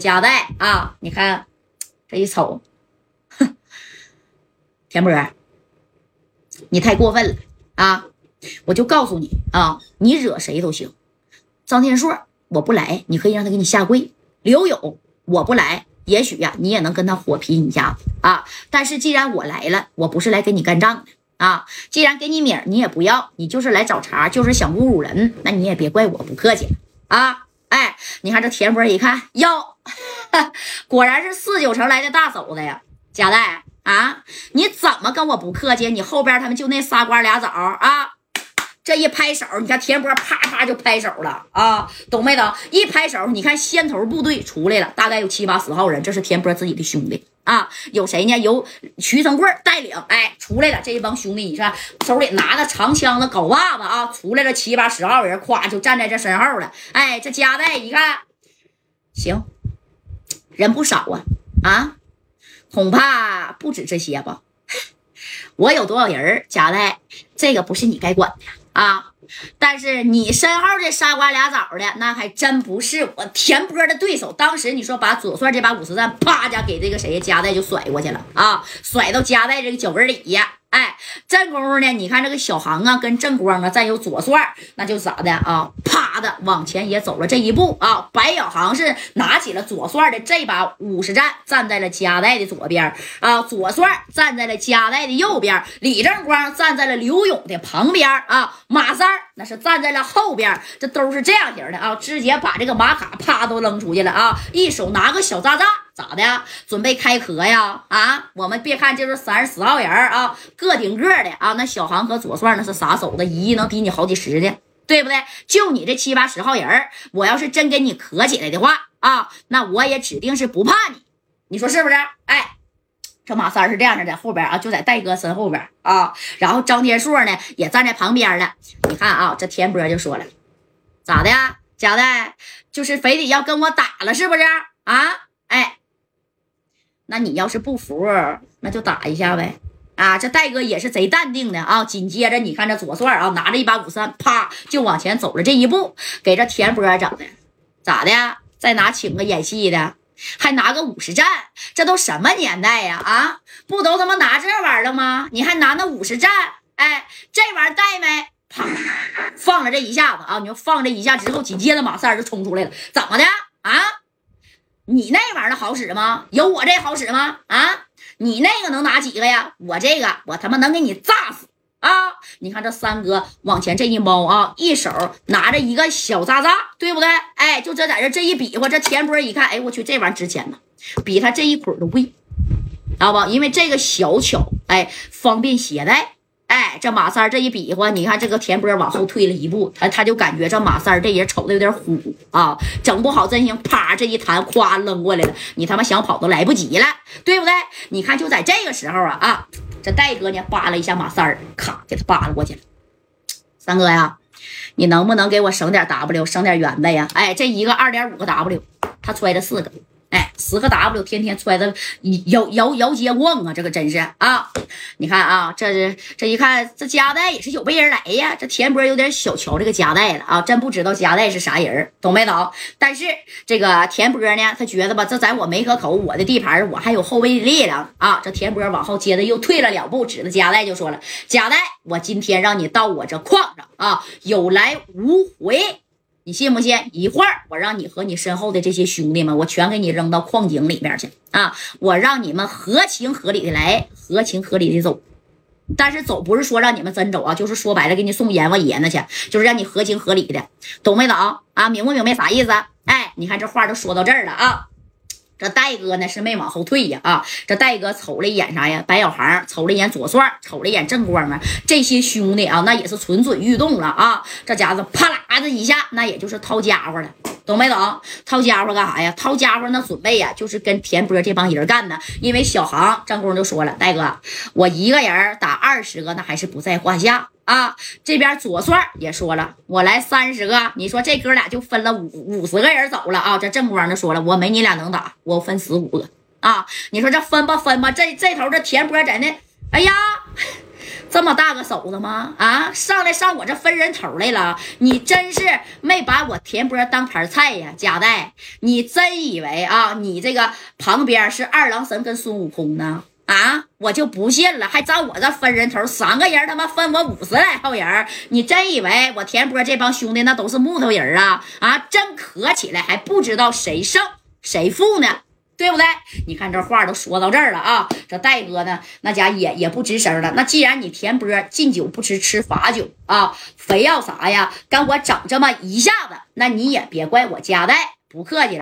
夹带啊，你看这一瞅，哼，田波，你太过分了啊！我就告诉你啊，你惹谁都行。张天硕，我不来，你可以让他给你下跪。刘勇，我不来，也许呀，你也能跟他火拼一下子啊。但是既然我来了，我不是来跟你干仗的啊。既然给你米儿你也不要，你就是来找茬，就是想侮辱人，那你也别怪我不客气啊。哎，你看这田波一看哟，果然是四九城来的大嫂子呀，贾带啊，你怎么跟我不客气？你后边他们就那仨瓜俩枣啊。这一拍手，你看田波啪啪就拍手了啊，懂没懂？一拍手，你看先头部队出来了，大概有七八十号人，这是田波自己的兄弟啊。有谁呢？有徐成贵带领，哎，出来了。这一帮兄弟，你看手里拿着长枪的镐把子啊，出来了七八十号人，咵就站在这身后了。哎，这加代一看，行，人不少啊啊，恐怕不止这些吧。我有多少人？加代，这个不是你该管的。啊！但是你身后这仨瓜俩枣的，那还真不是我田波的对手。当时你说把左帅这把五十弹啪家给这个谁加代就甩过去了啊，甩到加代这个脚跟底下。哎，这功夫呢，你看这个小航啊，跟正光啊，再有左帅，那就咋的啊？啪的往前也走了这一步啊。白小航是拿起了左帅的这把五十战，站在了加代的左边啊。左帅站在了加代的右边，李正光站在了刘勇的旁边啊。马三那是站在了后边，这都是这样型的啊。直接把这个马卡啪都扔出去了啊，一手拿个小炸炸。咋的？准备开壳呀？啊，我们别看就是三十四号人啊，个顶个的啊。那小航和左帅那是啥手的？一亿能抵你好几十的，对不对？就你这七八十号人我要是真跟你磕起来的话啊，那我也指定是不怕你。你说是不是？哎，这马三是这样的，在后边啊，就在戴哥身后边啊。然后张天硕呢也站在旁边了。你看啊，这田波就说了，咋的？贾代就是非得要跟我打了，是不是？啊，哎。那你要是不服，那就打一下呗！啊，这戴哥也是贼淡定的啊。紧接着，你看这左帅啊，拿着一把五三，啪就往前走了这一步，给这田波整的咋的？再拿请个演戏的，还拿个五十战，这都什么年代呀？啊，不都他妈拿这玩意儿了吗？你还拿那五十战？哎，这玩意儿带没？啪，放了这一下子啊！你就放这一下之后，紧接着马三就冲出来了，怎么的啊？你那玩意儿好使吗？有我这好使吗？啊，你那个能拿几个呀？我这个，我他妈能给你炸死啊！你看这三哥往前这一猫啊，一手拿着一个小炸炸，对不对？哎，就这在这这一比划，这田波一看，哎，我去，这玩意儿值钱呢，比他这一捆都贵，知道不？因为这个小巧，哎，方便携带。这马三这一比划，你看这个田波往后退了一步，他他就感觉这马三这人瞅的有点虎啊，整不好真行，啪这一弹，咵扔过来了，你他妈想跑都来不及了，对不对？你看就在这个时候啊啊，这戴哥呢扒拉一下马三咔给他扒拉过去了。三哥呀，你能不能给我省点 W，省点圆子呀？哎，这一个二点五个 W，他揣着四个。哎，十个 W 天天揣着摇摇摇街逛啊，这个真是啊！你看啊，这是这一看，这夹带也是有备而来呀。这田波有点小瞧这个夹带了啊，真不知道夹带是啥人，懂没懂？但是这个田波呢，他觉得吧，这在我梅河口，我的地盘，我还有后卫力量啊。这田波往后接着又退了两步，指着夹带就说了：“夹带，我今天让你到我这矿上啊，有来无回。”你信不信？一会儿我让你和你身后的这些兄弟们，我全给你扔到矿井里面去啊！我让你们合情合理的来，合情合理的走。但是走不是说让你们真走啊，就是说白了给你送阎王爷那去，就是让你合情合理的，懂没懂啊？明不明白啥意思？哎，你看这话都说到这儿了啊！这戴哥呢是没往后退呀啊！这戴哥瞅了一眼啥呀？白小航瞅了一眼左帅，瞅了一眼正光啊！这些兄弟啊，那也是蠢蠢欲动了啊！这家子啪啦的一下，那也就是掏家伙了，懂没懂？掏家伙干啥呀？掏家伙那准备呀，就是跟田波这帮人干的。因为小航正光就说了，戴哥，我一个人打二十个，那还是不在话下。啊，这边左帅也说了，我来三十个，你说这哥俩就分了五五十个人走了啊。这正光就说了，我没你俩能打，我分十五个啊。你说这分吧分吧，这这头这田波在那，哎呀，这么大个手子吗？啊，上来上我这分人头来了！你真是没把我田波当盘菜呀，贾代！你真以为啊，你这个旁边是二郎神跟孙悟空呢？啊，我就不信了，还找我这分人头，三个人他妈分我五十来号人，你真以为我田波这帮兄弟那都是木头人啊？啊，真磕起来还不知道谁胜谁负呢？对不对？你看这话都说到这儿了啊，这戴哥呢，那家也也不吱声了。那既然你田波敬酒不吃吃罚酒啊，非要啥呀？跟我整这么一下子，那你也别怪我家代，不客气了。